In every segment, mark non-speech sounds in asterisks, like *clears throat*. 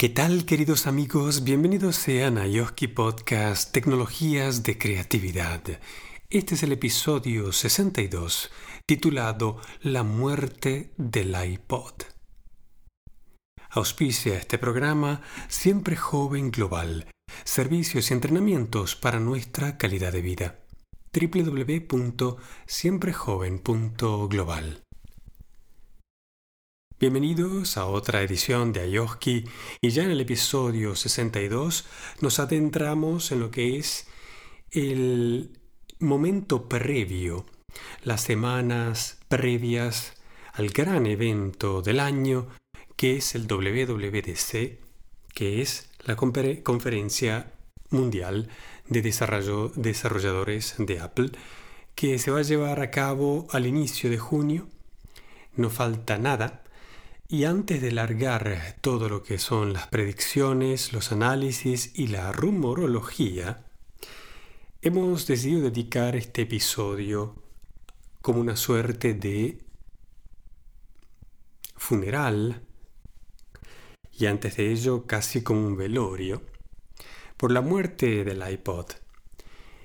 ¿Qué tal queridos amigos? Bienvenidos sean a Yoski Podcast Tecnologías de Creatividad. Este es el episodio 62 titulado La muerte del iPod. Auspicia este programa Siempre Joven Global, servicios y entrenamientos para nuestra calidad de vida. www.siemprejoven.global Bienvenidos a otra edición de Ayoski y ya en el episodio 62 nos adentramos en lo que es el momento previo, las semanas previas al gran evento del año que es el WWDC, que es la conferencia mundial de desarrolladores de Apple, que se va a llevar a cabo al inicio de junio. No falta nada y antes de largar todo lo que son las predicciones, los análisis y la rumorología, hemos decidido dedicar este episodio como una suerte de funeral y antes de ello casi como un velorio por la muerte del iPod.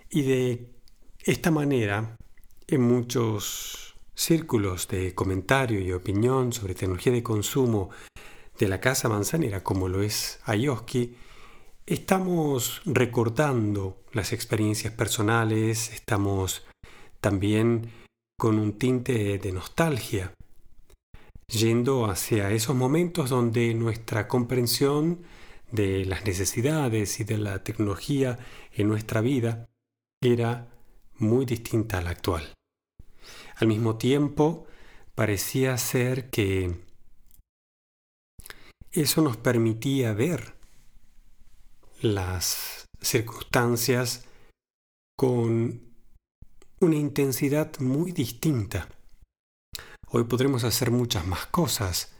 Y de esta manera, en muchos círculos de comentario y opinión sobre tecnología de consumo de la Casa Manzanera, como lo es Ayoski, estamos recordando las experiencias personales, estamos también con un tinte de nostalgia, yendo hacia esos momentos donde nuestra comprensión de las necesidades y de la tecnología en nuestra vida era muy distinta a la actual. Al mismo tiempo, parecía ser que eso nos permitía ver las circunstancias con una intensidad muy distinta. Hoy podremos hacer muchas más cosas,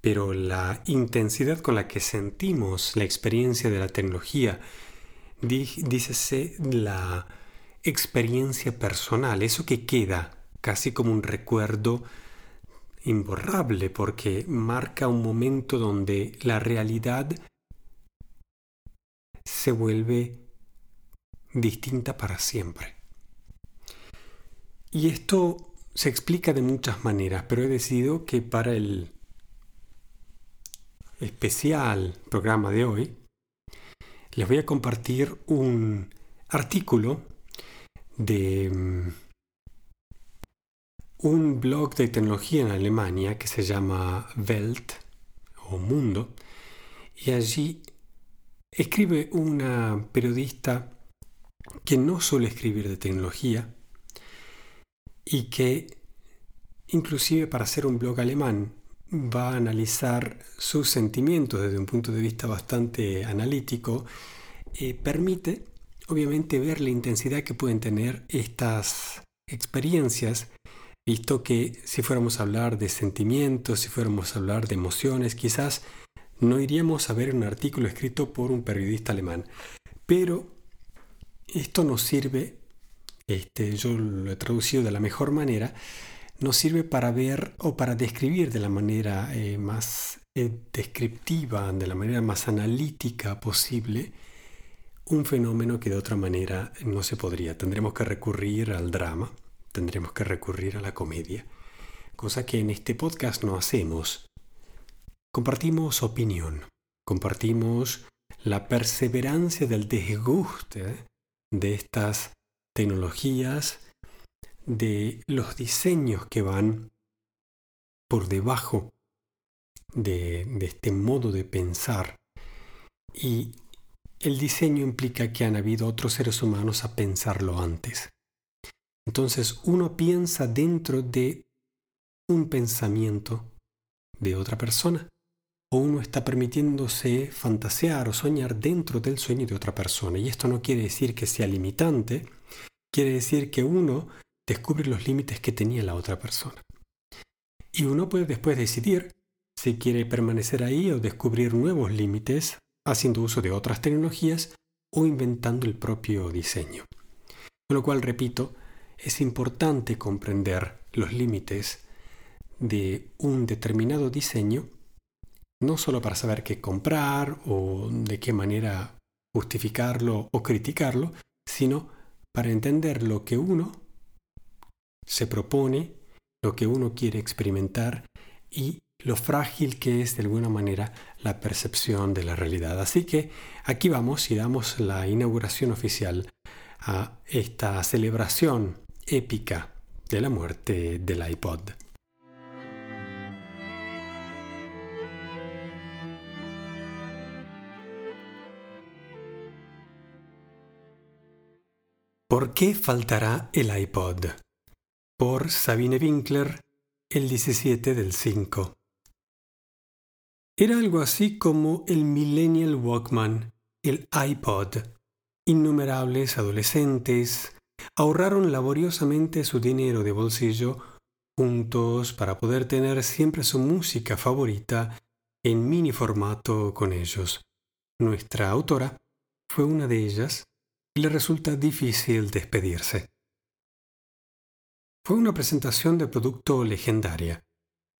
pero la intensidad con la que sentimos la experiencia de la tecnología, dícese la experiencia personal, eso que queda casi como un recuerdo imborrable porque marca un momento donde la realidad se vuelve distinta para siempre. Y esto se explica de muchas maneras, pero he decidido que para el especial programa de hoy les voy a compartir un artículo de mm, un blog de tecnología en Alemania que se llama Welt o Mundo y allí escribe una periodista que no suele escribir de tecnología y que inclusive para ser un blog alemán va a analizar sus sentimientos desde un punto de vista bastante analítico, eh, permite obviamente ver la intensidad que pueden tener estas experiencias, visto que si fuéramos a hablar de sentimientos, si fuéramos a hablar de emociones, quizás no iríamos a ver un artículo escrito por un periodista alemán. Pero esto nos sirve, este, yo lo he traducido de la mejor manera, nos sirve para ver o para describir de la manera eh, más eh, descriptiva, de la manera más analítica posible, un fenómeno que de otra manera no se podría. Tendremos que recurrir al drama, tendremos que recurrir a la comedia, cosa que en este podcast no hacemos. Compartimos opinión, compartimos la perseverancia del desguste de estas tecnologías, de los diseños que van por debajo de, de este modo de pensar y el diseño implica que han habido otros seres humanos a pensarlo antes. Entonces uno piensa dentro de un pensamiento de otra persona o uno está permitiéndose fantasear o soñar dentro del sueño de otra persona. Y esto no quiere decir que sea limitante, quiere decir que uno descubre los límites que tenía la otra persona. Y uno puede después decidir si quiere permanecer ahí o descubrir nuevos límites haciendo uso de otras tecnologías o inventando el propio diseño. Con lo cual, repito, es importante comprender los límites de un determinado diseño no solo para saber qué comprar o de qué manera justificarlo o criticarlo, sino para entender lo que uno se propone, lo que uno quiere experimentar y lo frágil que es de alguna manera la percepción de la realidad. Así que aquí vamos y damos la inauguración oficial a esta celebración épica de la muerte del iPod. ¿Por qué faltará el iPod? Por Sabine Winkler, el 17 del 5. Era algo así como el Millennial Walkman, el iPod. Innumerables adolescentes ahorraron laboriosamente su dinero de bolsillo juntos para poder tener siempre su música favorita en mini formato con ellos. Nuestra autora fue una de ellas y le resulta difícil despedirse. Fue una presentación de producto legendaria.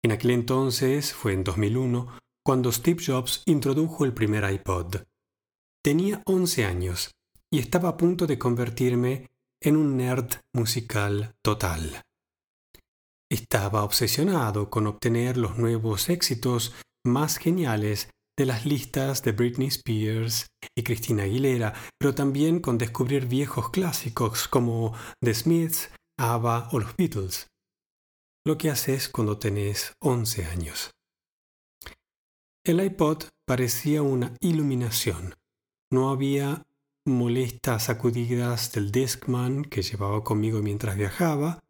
En aquel entonces, fue en 2001, cuando Steve Jobs introdujo el primer iPod. Tenía 11 años y estaba a punto de convertirme en un nerd musical total. Estaba obsesionado con obtener los nuevos éxitos más geniales de las listas de Britney Spears y Christina Aguilera, pero también con descubrir viejos clásicos como The Smiths, ABBA o los Beatles. Lo que haces cuando tenés 11 años. El iPod parecía una iluminación. No había molestas sacudidas del Discman que llevaba conmigo mientras viajaba,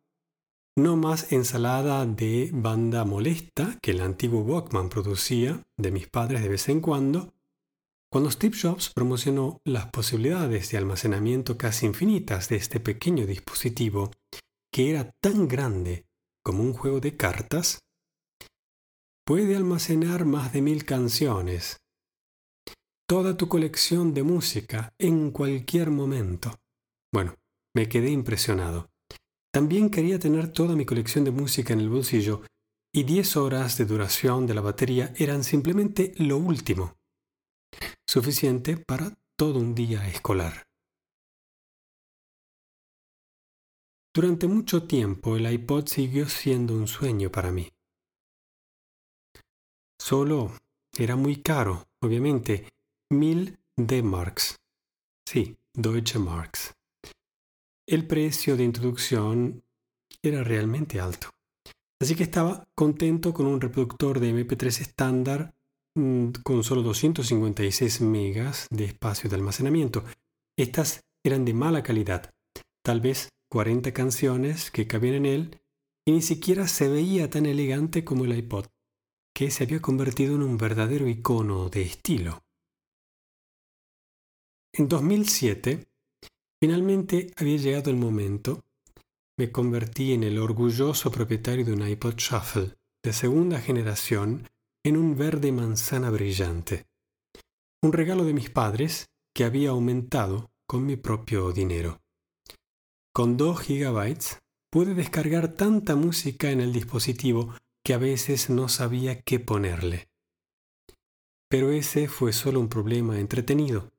no más ensalada de banda molesta que el antiguo Walkman producía de mis padres de vez en cuando, cuando Steve Jobs promocionó las posibilidades de almacenamiento casi infinitas de este pequeño dispositivo, que era tan grande como un juego de cartas, puede almacenar más de mil canciones, toda tu colección de música en cualquier momento. Bueno, me quedé impresionado. También quería tener toda mi colección de música en el bolsillo y 10 horas de duración de la batería eran simplemente lo último, suficiente para todo un día escolar. Durante mucho tiempo el iPod siguió siendo un sueño para mí. Solo era muy caro, obviamente, mil D-Marks. Sí, Deutsche Marks el precio de introducción era realmente alto. Así que estaba contento con un reproductor de MP3 estándar mm, con solo 256 megas de espacio de almacenamiento. Estas eran de mala calidad, tal vez 40 canciones que cabían en él y ni siquiera se veía tan elegante como el iPod, que se había convertido en un verdadero icono de estilo. En 2007, Finalmente había llegado el momento. Me convertí en el orgulloso propietario de un iPod Shuffle de segunda generación en un verde manzana brillante. Un regalo de mis padres que había aumentado con mi propio dinero. Con 2 gigabytes pude descargar tanta música en el dispositivo que a veces no sabía qué ponerle. Pero ese fue solo un problema entretenido.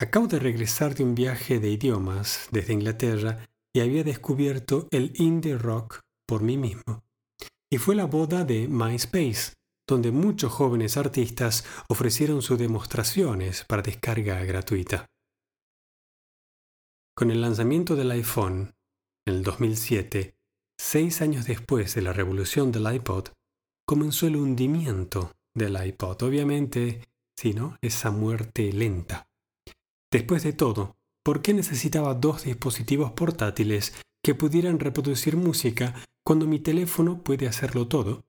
Acabo de regresar de un viaje de idiomas desde Inglaterra y había descubierto el indie rock por mí mismo. Y fue la boda de MySpace, donde muchos jóvenes artistas ofrecieron sus demostraciones para descarga gratuita. Con el lanzamiento del iPhone, en el 2007, seis años después de la revolución del iPod, comenzó el hundimiento del iPod. Obviamente, si no, esa muerte lenta. Después de todo, ¿por qué necesitaba dos dispositivos portátiles que pudieran reproducir música cuando mi teléfono puede hacerlo todo?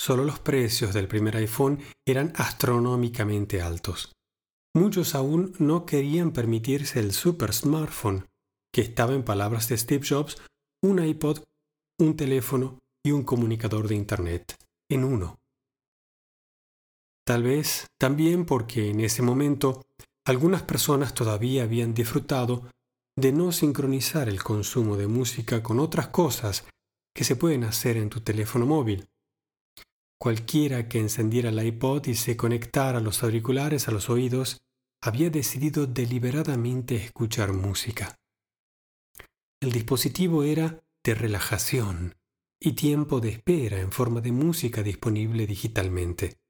Solo los precios del primer iPhone eran astronómicamente altos. Muchos aún no querían permitirse el super smartphone, que estaba en palabras de Steve Jobs, un iPod, un teléfono y un comunicador de Internet en uno. Tal vez también porque en ese momento algunas personas todavía habían disfrutado de no sincronizar el consumo de música con otras cosas que se pueden hacer en tu teléfono móvil. cualquiera que encendiera el iPod y se conectara los auriculares a los oídos había decidido deliberadamente escuchar música. El dispositivo era de relajación y tiempo de espera en forma de música disponible digitalmente.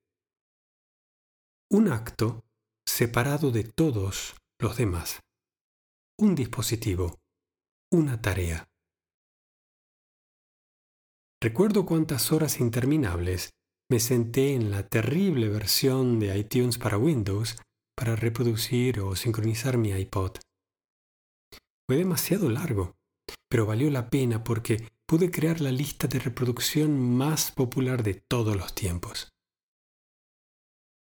Un acto separado de todos los demás. Un dispositivo. Una tarea. Recuerdo cuántas horas interminables me senté en la terrible versión de iTunes para Windows para reproducir o sincronizar mi iPod. Fue demasiado largo, pero valió la pena porque pude crear la lista de reproducción más popular de todos los tiempos.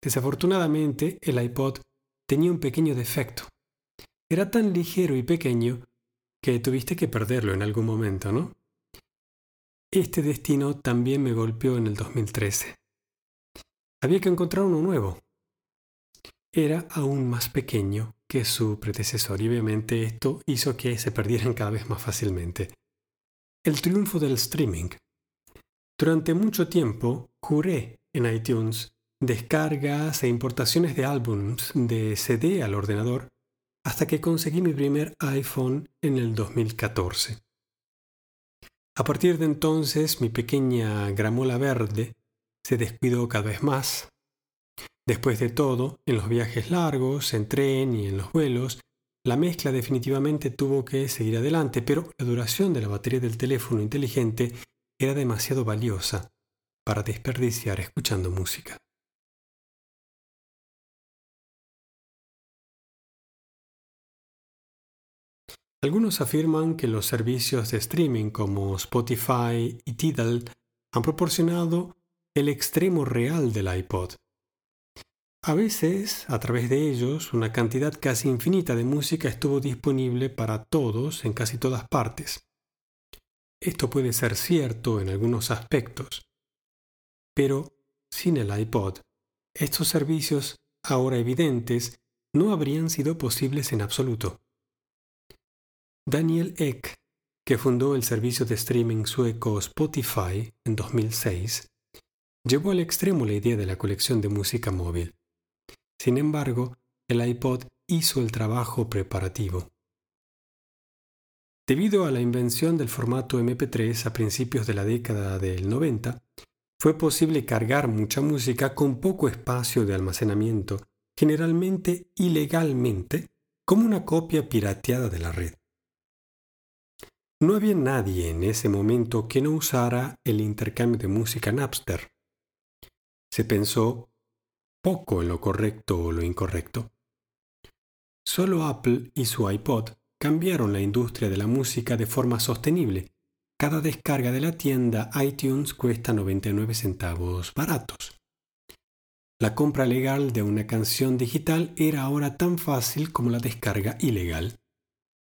Desafortunadamente, el iPod tenía un pequeño defecto. Era tan ligero y pequeño que tuviste que perderlo en algún momento, ¿no? Este destino también me golpeó en el 2013. Había que encontrar uno nuevo. Era aún más pequeño que su predecesor y obviamente esto hizo que se perdieran cada vez más fácilmente. El triunfo del streaming. Durante mucho tiempo juré en iTunes descargas e importaciones de álbums de CD al ordenador hasta que conseguí mi primer iPhone en el 2014. A partir de entonces mi pequeña gramola verde se descuidó cada vez más. Después de todo, en los viajes largos, en tren y en los vuelos, la mezcla definitivamente tuvo que seguir adelante, pero la duración de la batería del teléfono inteligente era demasiado valiosa para desperdiciar escuchando música. Algunos afirman que los servicios de streaming como Spotify y Tidal han proporcionado el extremo real del iPod. A veces, a través de ellos, una cantidad casi infinita de música estuvo disponible para todos en casi todas partes. Esto puede ser cierto en algunos aspectos, pero sin el iPod, estos servicios, ahora evidentes, no habrían sido posibles en absoluto. Daniel Ek, que fundó el servicio de streaming sueco Spotify en 2006, llevó al extremo la idea de la colección de música móvil. Sin embargo, el iPod hizo el trabajo preparativo. Debido a la invención del formato MP3 a principios de la década del 90, fue posible cargar mucha música con poco espacio de almacenamiento, generalmente ilegalmente, como una copia pirateada de la red. No había nadie en ese momento que no usara el intercambio de música Napster. Se pensó poco en lo correcto o lo incorrecto. Solo Apple y su iPod cambiaron la industria de la música de forma sostenible. Cada descarga de la tienda iTunes cuesta 99 centavos baratos. La compra legal de una canción digital era ahora tan fácil como la descarga ilegal.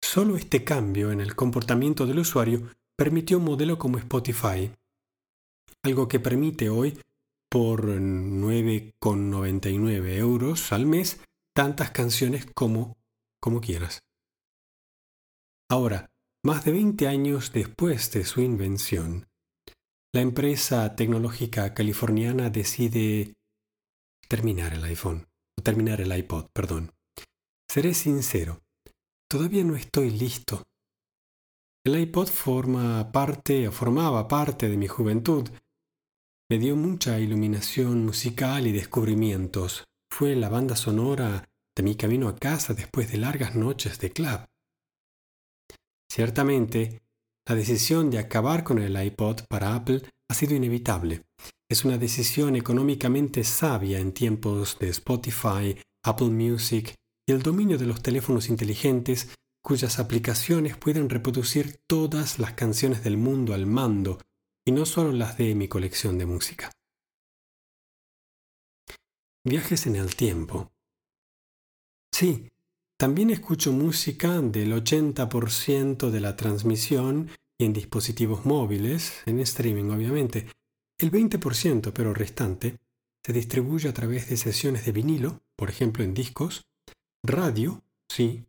Solo este cambio en el comportamiento del usuario permitió un modelo como Spotify, algo que permite hoy, por 9,99 euros al mes, tantas canciones como, como quieras. Ahora, más de 20 años después de su invención, la empresa tecnológica californiana decide terminar el iPhone, o terminar el iPod, perdón. Seré sincero, Todavía no estoy listo. El iPod forma parte o formaba parte de mi juventud. Me dio mucha iluminación musical y descubrimientos. Fue la banda sonora de mi camino a casa después de largas noches de club. Ciertamente, la decisión de acabar con el iPod para Apple ha sido inevitable. Es una decisión económicamente sabia en tiempos de Spotify, Apple Music y el dominio de los teléfonos inteligentes cuyas aplicaciones pueden reproducir todas las canciones del mundo al mando y no solo las de mi colección de música. Viajes en el tiempo. Sí, también escucho música del 80% de la transmisión y en dispositivos móviles, en streaming obviamente. El 20%, pero restante, se distribuye a través de sesiones de vinilo, por ejemplo en discos, radio, sí,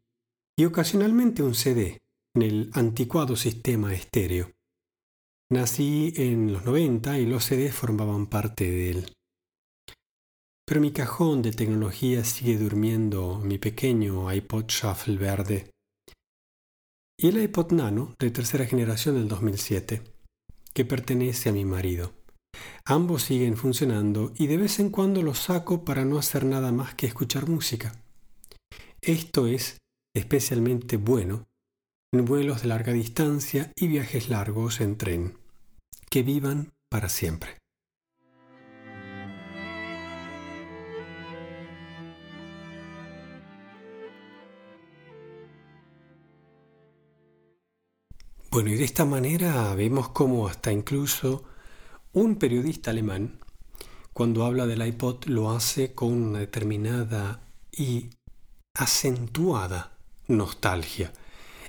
y ocasionalmente un CD en el anticuado sistema estéreo. Nací en los 90 y los CDs formaban parte de él. Pero mi cajón de tecnología sigue durmiendo mi pequeño iPod Shuffle verde y el iPod Nano de tercera generación del 2007, que pertenece a mi marido. Ambos siguen funcionando y de vez en cuando los saco para no hacer nada más que escuchar música. Esto es especialmente bueno en vuelos de larga distancia y viajes largos en tren. Que vivan para siempre. Bueno, y de esta manera vemos cómo hasta incluso un periodista alemán, cuando habla del iPod, lo hace con una determinada y acentuada nostalgia.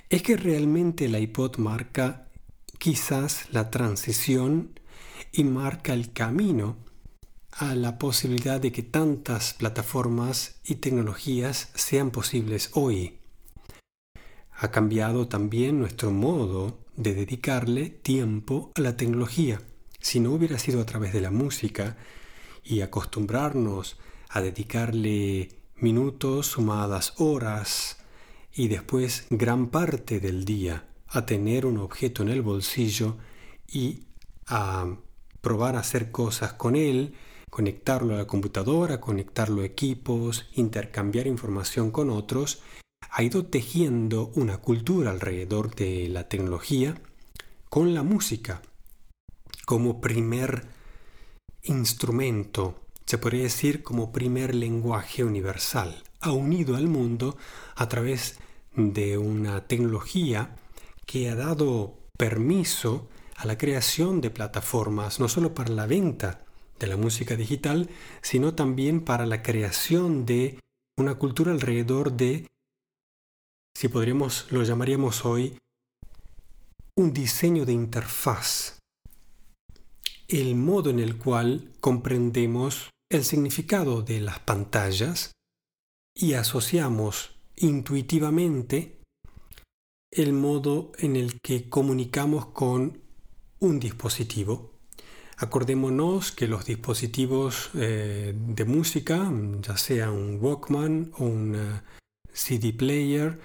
Es que realmente el iPod marca quizás la transición y marca el camino a la posibilidad de que tantas plataformas y tecnologías sean posibles hoy. Ha cambiado también nuestro modo de dedicarle tiempo a la tecnología. Si no hubiera sido a través de la música y acostumbrarnos a dedicarle minutos sumadas horas y después gran parte del día a tener un objeto en el bolsillo y a probar a hacer cosas con él, conectarlo a la computadora, conectarlo a equipos, intercambiar información con otros, ha ido tejiendo una cultura alrededor de la tecnología con la música como primer instrumento, se podría decir como primer lenguaje universal. Ha unido al mundo a través de una tecnología que ha dado permiso a la creación de plataformas, no solo para la venta de la música digital, sino también para la creación de una cultura alrededor de si podríamos, lo llamaríamos hoy, un diseño de interfaz, el modo en el cual comprendemos el significado de las pantallas y asociamos intuitivamente el modo en el que comunicamos con un dispositivo. Acordémonos que los dispositivos eh, de música, ya sea un Walkman o un eh, CD player,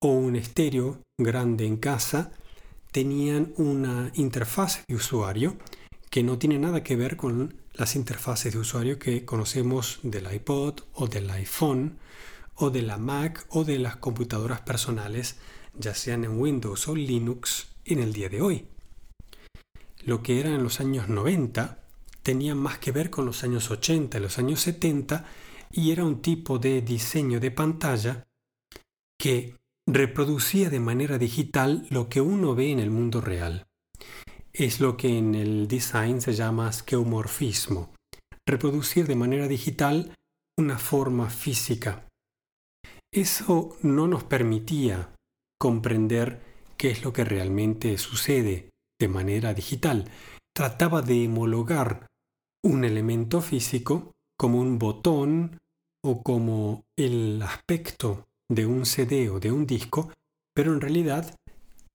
o un estéreo grande en casa tenían una interfaz de usuario que no tiene nada que ver con las interfaces de usuario que conocemos del iPod o del iPhone o de la Mac o de las computadoras personales, ya sean en Windows o Linux en el día de hoy. Lo que era en los años 90 tenía más que ver con los años 80 y los años 70 y era un tipo de diseño de pantalla que reproducía de manera digital lo que uno ve en el mundo real. Es lo que en el design se llama skeomorfismo, reproducir de manera digital una forma física. Eso no nos permitía comprender qué es lo que realmente sucede de manera digital. Trataba de homologar un elemento físico como un botón o como el aspecto de un CD o de un disco, pero en realidad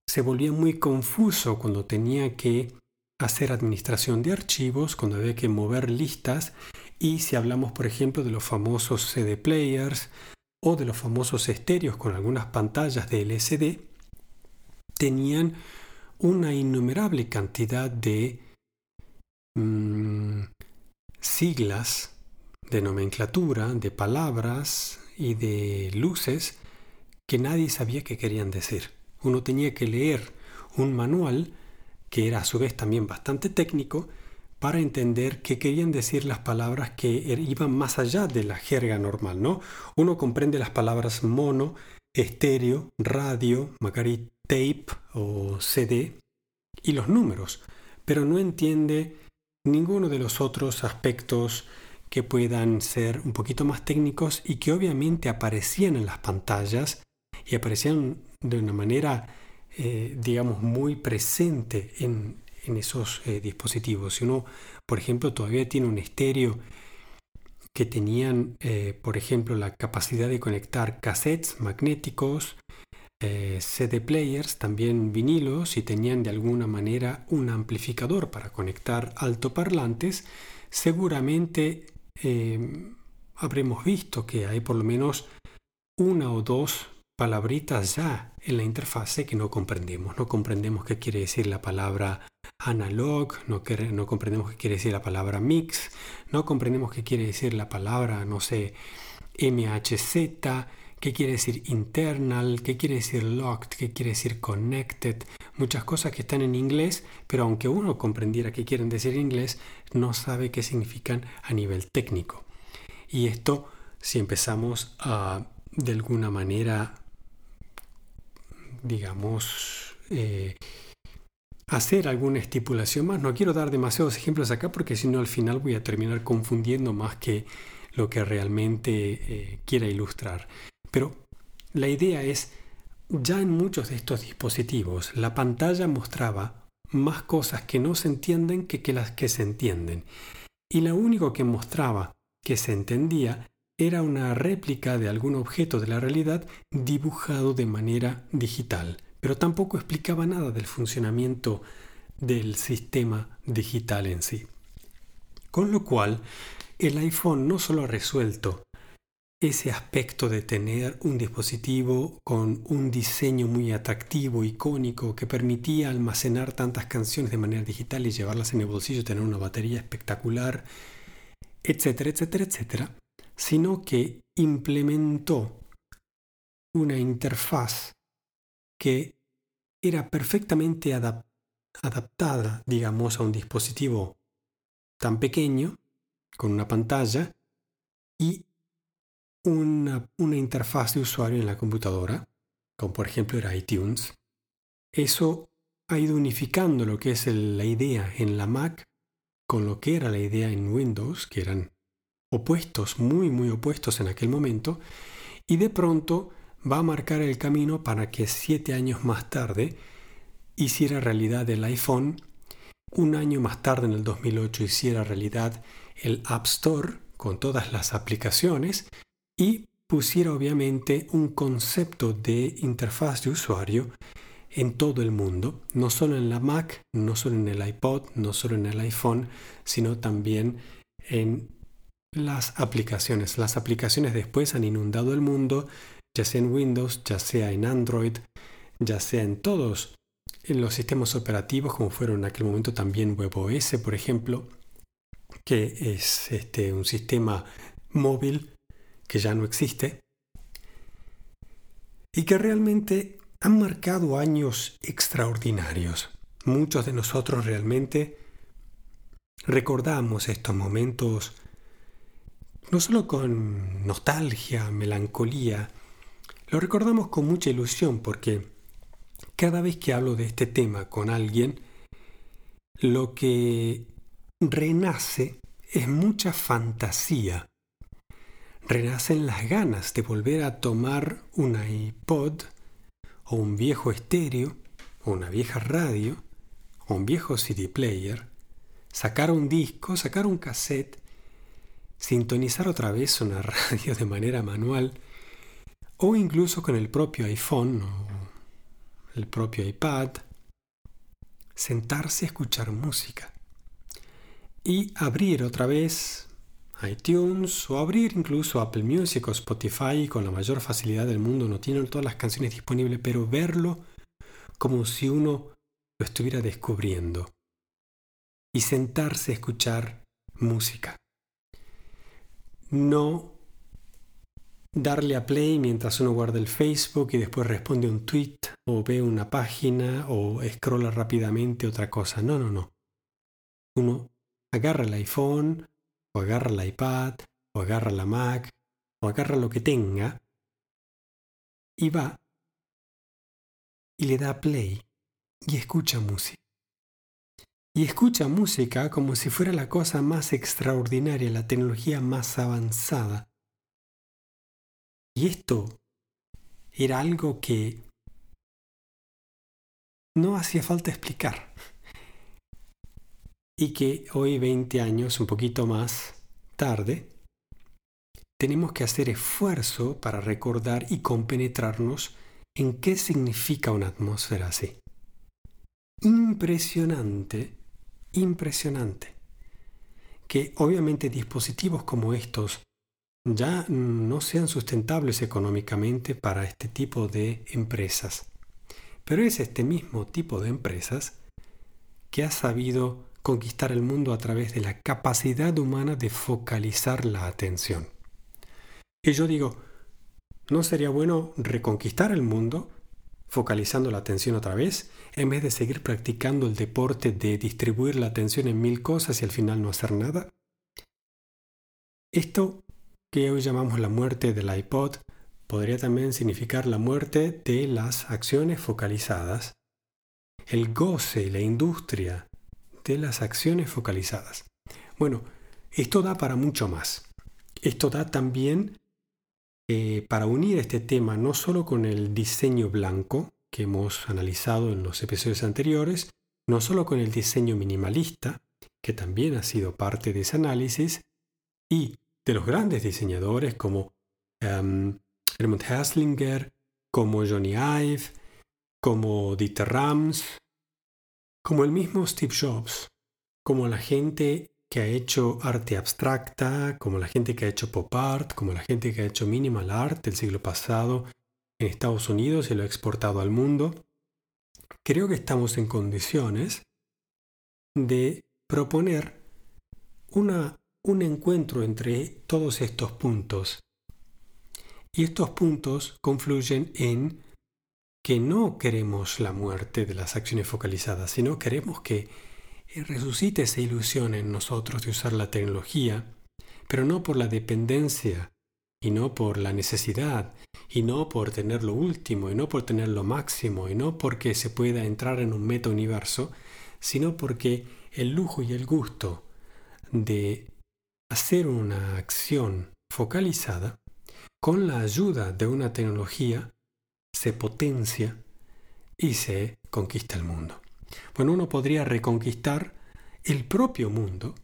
se volvía muy confuso cuando tenía que hacer administración de archivos, cuando había que mover listas y si hablamos por ejemplo de los famosos CD players o de los famosos estéreos con algunas pantallas de LCD, tenían una innumerable cantidad de mm, siglas, de nomenclatura, de palabras, y de luces que nadie sabía qué querían decir. Uno tenía que leer un manual que era a su vez también bastante técnico para entender qué querían decir las palabras que er, iban más allá de la jerga normal, ¿no? Uno comprende las palabras mono, estéreo, radio, macari tape o CD y los números, pero no entiende ninguno de los otros aspectos que puedan ser un poquito más técnicos y que obviamente aparecían en las pantallas y aparecían de una manera, eh, digamos, muy presente en, esos eh, dispositivos. Si uno, por ejemplo, todavía tiene un estéreo que tenían, eh, por ejemplo, la capacidad de conectar cassettes magnéticos, eh, CD players, también vinilos, y tenían de alguna manera un amplificador para conectar altoparlantes, seguramente habremos visto que hay por lo menos una o dos palabritas ya en la interfase que no comprendemos. No comprendemos qué quiere decir la palabra analog, no, no comprendemos qué quiere decir la palabra mix, no comprendemos qué quiere decir la palabra, no sé, MHZ, qué quiere decir internal, qué quiere decir locked, qué quiere decir connected, muchas cosas que están en inglés, pero aunque uno comprendiera qué quieren decir en inglés, no sabe qué significan a nivel técnico. Y esto, si empezamos a, de alguna manera, digamos, eh, hacer alguna estipulación más, no quiero dar demasiados ejemplos acá porque si no al final voy a terminar confundiendo más que lo que realmente eh, quiera ilustrar. Pero la idea es, ya en muchos de estos dispositivos, la pantalla mostraba más cosas que no se entienden que, que las que se entienden. Y lo único que mostraba que se entendía era una réplica de algún objeto de la realidad dibujado de manera digital, pero tampoco explicaba nada del funcionamiento del sistema digital en sí. Con lo cual, el iPhone no solo ha resuelto ese aspecto de tener un dispositivo con un diseño muy atractivo, icónico, que permitía almacenar tantas canciones de manera digital y llevarlas en el bolsillo, tener una batería espectacular, etcétera, etcétera, etcétera, sino que implementó una interfaz que era perfectamente adaptada, digamos, a un dispositivo tan pequeño, con una pantalla, y una, interfaz de usuario en la computadora, como por ejemplo era iTunes. Eso ha ido unificando lo que es la idea en la Mac con lo que era la idea en Windows, que eran opuestos, muy, muy opuestos en aquel momento, y de pronto va a marcar el camino para que siete años más tarde hiciera realidad el iPhone, un año más tarde, en el 2008, hiciera realidad el App Store con todas las aplicaciones y pusiera obviamente un concepto de interfaz de usuario en todo el mundo, no solo en la Mac, no solo en el iPod, no solo en el iPhone, sino también en las aplicaciones. Las aplicaciones después han inundado el mundo, ya sea en Windows, ya sea en Android, ya sea en todos en los sistemas operativos, como fueron en aquel momento también WebOS, por ejemplo, que es este, un sistema móvil que ya no existe y que realmente han marcado años extraordinarios. Muchos de nosotros realmente recordamos estos momentos no solo con nostalgia, melancolía, lo recordamos con mucha ilusión porque cada vez que hablo de este tema con alguien, lo que renace es mucha fantasía. Renacen las ganas de volver a tomar un iPod o un viejo estéreo, o una vieja radio, o un viejo CD player, sacar un disco, sacar un cassette, sintonizar otra vez una *laughs* radio de manera manual, o incluso con el propio iPhone o el propio iPad, sentarse a escuchar música y abrir otra vez iTunes o abrir incluso Apple Music o Spotify con la mayor facilidad del mundo. No tienen todas las canciones disponibles, pero verlo como si uno lo estuviera descubriendo. Y sentarse a escuchar música. No darle a play mientras uno guarda el Facebook y después responde un tweet o ve una página o scrolla rápidamente otra cosa. No, no, no. Uno agarra el iPhone o agarra el iPad, o agarra la Mac, o agarra lo que tenga, y va y le da play y escucha música. Y escucha música como si fuera la cosa más extraordinaria, la tecnología más avanzada. Y esto era algo que no hacía falta explicar y que hoy 20 años, un poquito más tarde, tenemos que hacer esfuerzo para recordar y compenetrarnos en qué significa una atmósfera así. Impresionante, impresionante. Que obviamente dispositivos como estos ya no sean sustentables económicamente para este tipo de empresas. Pero es este mismo tipo de empresas que ha sabido conquistar el mundo a través de la capacidad humana de focalizar la atención. Y yo digo, ¿no sería bueno reconquistar el mundo focalizando la atención otra vez, en vez de seguir practicando el deporte de distribuir la atención en mil cosas y al final no hacer nada? Esto que hoy llamamos la muerte del iPod podría también significar la muerte de las acciones focalizadas, el goce y la industria de las acciones focalizadas. Bueno, esto da para mucho más. Esto da también eh, para unir este tema no solo con el diseño blanco que hemos analizado en los episodios anteriores, no solo con el diseño minimalista, que también ha sido parte de ese análisis, y de los grandes diseñadores como um, Helmut Haslinger, como Johnny Ive, como Dieter Rams, como el mismo Steve Jobs, como la gente que ha hecho arte abstracta, como la gente que ha hecho pop art, como la gente que ha hecho minimal art del siglo pasado en Estados Unidos y lo ha exportado al mundo, creo que estamos en condiciones de proponer una, un encuentro entre todos estos puntos. Y estos puntos confluyen en que no queremos la muerte de las acciones focalizadas, sino queremos que resucite esa ilusión en nosotros de usar la tecnología, pero no por la dependencia, y no por la necesidad, y no por tener lo último, y no por tener lo máximo, y no porque se pueda entrar en un meta-universo, sino porque el lujo y el gusto de hacer una acción focalizada con la ayuda de una tecnología se potencia y se conquista el mundo. Bueno, uno podría reconquistar el propio mundo,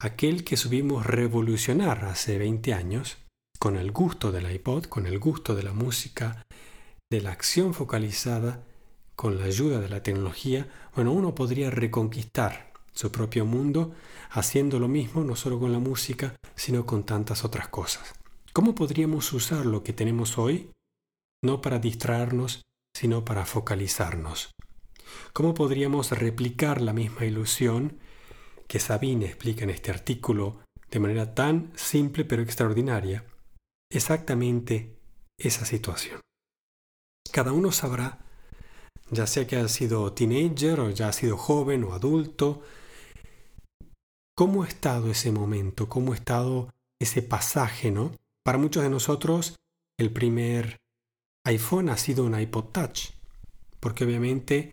aquel que subimos revolucionar hace 20 años, con el gusto del iPod, con el gusto de la música, de la acción focalizada, con la ayuda de la tecnología, bueno, uno podría reconquistar su propio mundo haciendo lo mismo no solo con la música, sino con tantas otras cosas. ¿Cómo podríamos usar lo que tenemos hoy? No para distraernos, sino para focalizarnos. ¿Cómo podríamos replicar la misma ilusión que Sabine explica en este artículo de manera tan simple pero extraordinaria? Exactamente esa situación. Cada uno sabrá, ya sea que ha sido teenager o ya ha sido joven o adulto, cómo ha estado ese momento, cómo ha estado ese pasaje, ¿no? Para muchos de nosotros, el primer iPhone ha sido un iPod Touch, porque obviamente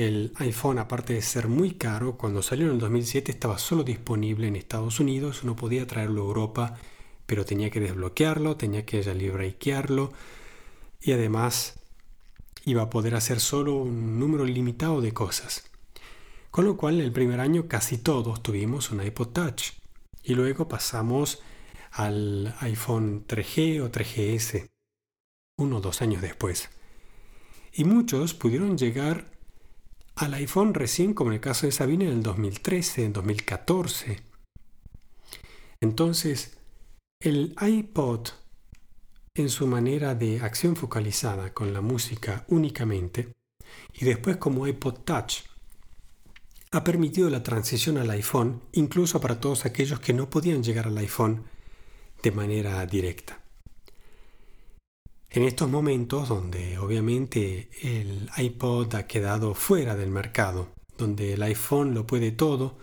el iPhone, aparte de ser muy caro, cuando salió en el 2007 estaba solo disponible en Estados Unidos, no podía traerlo a Europa, pero tenía que desbloquearlo, tenía que jailbreakearlo y además iba a poder hacer solo un número limitado de cosas. Con lo cual, el primer año casi todos tuvimos un iPod Touch y luego pasamos al iPhone 3G o 3GS, uno o dos años después. Y muchos pudieron llegar al iPhone recién, como en el caso de Sabine, en el 2013, en 2014. Entonces, el iPod, en su manera de acción focalizada con la música únicamente, y después como iPod Touch, ha permitido la transición al iPhone, incluso para todos aquellos que no podían llegar al iPhone de manera directa. En estos momentos donde obviamente el iPod ha quedado fuera del mercado, donde el iPhone lo puede todo,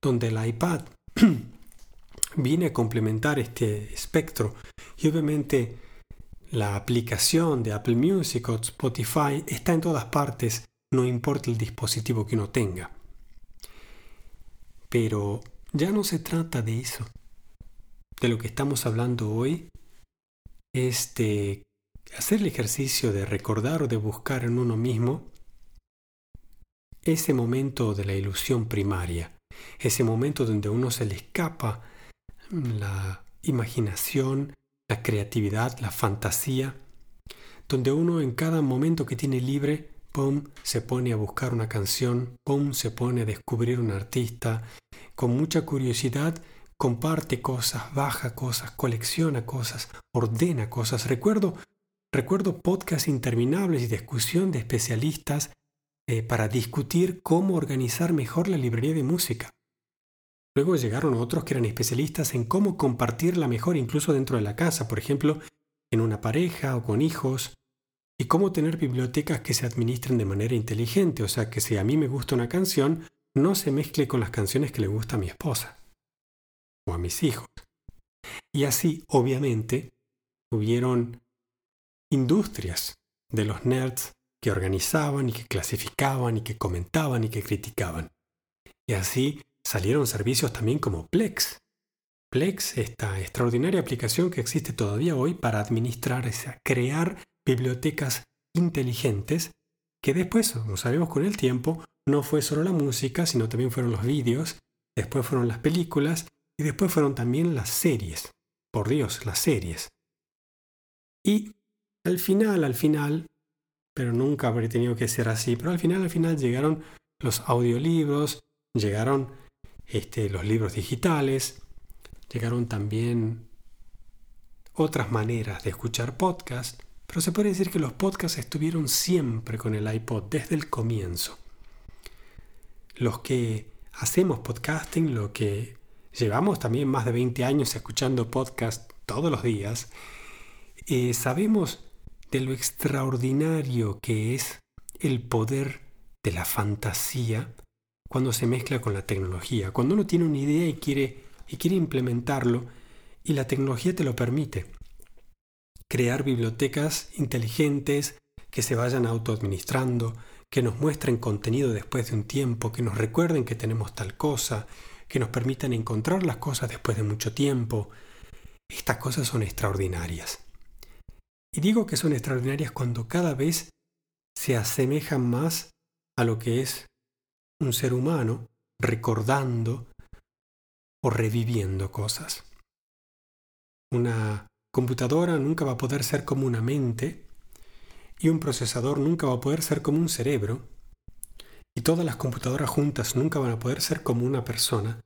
donde el iPad *clears throat* viene a complementar este espectro y obviamente la aplicación de Apple Music o Spotify está en todas partes, no importa el dispositivo que uno tenga. Pero ya no se trata de eso. De lo que estamos hablando hoy es de hacer el ejercicio de recordar o de buscar en uno mismo ese momento de la ilusión primaria, ese momento donde uno se le escapa la imaginación, la creatividad, la fantasía, donde uno en cada momento que tiene libre, pum, se pone a buscar una canción, pum, se pone a descubrir un artista, con mucha curiosidad comparte cosas, baja cosas, colecciona cosas, ordena cosas. Recuerdo, recuerdo podcasts interminables y discusión de especialistas eh, para discutir cómo organizar mejor la librería de música. Luego llegaron otros que eran especialistas en cómo compartirla mejor incluso dentro de la casa, por ejemplo, en una pareja o con hijos, y cómo tener bibliotecas que se administren de manera inteligente, o sea que si a mí me gusta una canción, no se mezcle con las canciones que le gusta a mi esposa o a mis hijos. Y así, obviamente, hubieron industrias de los nerds que organizaban y que clasificaban y que comentaban y que criticaban. Y así salieron servicios también como Plex. Plex, esta extraordinaria aplicación que existe todavía hoy para administrar, crear bibliotecas inteligentes, que después, como sabemos con el tiempo, no fue solo la música, sino también fueron los vídeos, después fueron las películas y después fueron también las series. Por Dios, las series. Y al final, al final, pero nunca habría tenido que ser así, pero al final, al final llegaron los audiolibros, llegaron este, los libros digitales, llegaron también otras maneras de escuchar podcast, pero se puede decir que los podcasts estuvieron siempre con el iPod desde el comienzo. Los que hacemos podcasting, lo que llevamos también más de 20 años escuchando podcast todos los días, eh, sabemos de lo extraordinario que es el poder de la fantasía cuando se mezcla con la tecnología. Cuando uno tiene una idea y quiere, y quiere implementarlo y la tecnología te lo permite. Crear bibliotecas inteligentes que se vayan autoadministrando, que nos muestren contenido después de un tiempo, que nos recuerden que tenemos tal cosa, que nos permitan encontrar las cosas después de mucho tiempo. Estas cosas son extraordinarias. Y digo que son extraordinarias cuando cada vez se asemejan más a lo que es un ser humano recordando o reviviendo cosas. Una computadora nunca va a poder ser como una mente y un procesador nunca va a poder ser como un cerebro y todas las computadoras juntas nunca van a poder ser como una persona,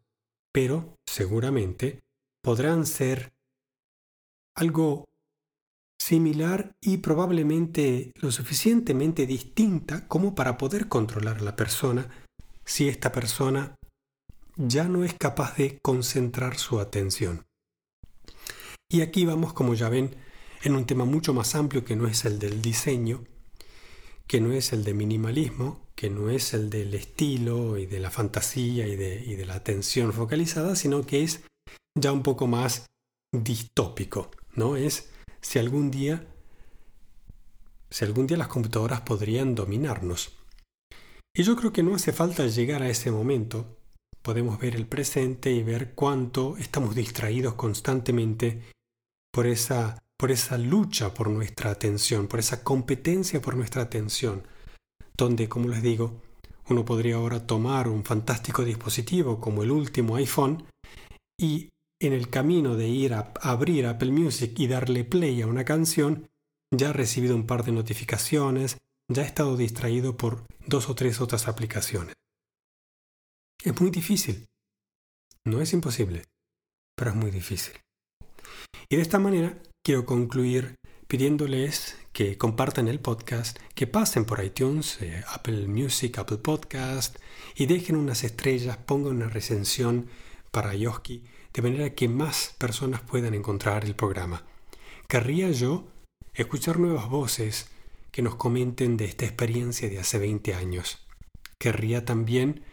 pero seguramente podrán ser algo similar y probablemente lo suficientemente distinta como para poder controlar a la persona si esta persona ya no es capaz de concentrar su atención. Y aquí vamos, como ya ven, en un tema mucho más amplio que no es el del diseño, que no es el de minimalismo, que no es el del estilo y de la fantasía y de, y de la atención focalizada, sino que es ya un poco más distópico, ¿no? Es si algún día si algún día las computadoras podrían dominarnos. Y yo creo que no hace falta llegar a ese momento. Podemos ver el presente y ver cuánto estamos distraídos constantemente por esa, por esa lucha por nuestra atención, por esa competencia por nuestra atención, donde, como les digo, uno podría ahora tomar un fantástico dispositivo como el último iPhone y en el camino de ir a abrir Apple Music y darle play a una canción, ya ha recibido un par de notificaciones, ya he estado distraído por dos o tres otras aplicaciones. Es muy difícil. No es imposible, pero es muy difícil. Y de esta manera quiero concluir pidiéndoles que compartan el podcast, que pasen por iTunes, eh, Apple Music, Apple Podcast y dejen unas estrellas, pongan una recensión para Yoski, de manera que más personas puedan encontrar el programa. Querría yo escuchar nuevas voces que nos comenten de esta experiencia de hace 20 años. Querría también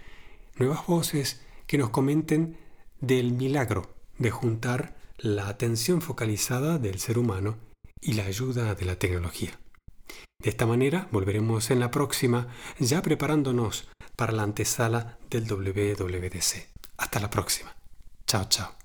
nuevas voces que nos comenten del milagro de juntar la atención focalizada del ser humano y la ayuda de la tecnología. De esta manera volveremos en la próxima ya preparándonos para la antesala del WWDC. Hasta la próxima. Ciao, ciao.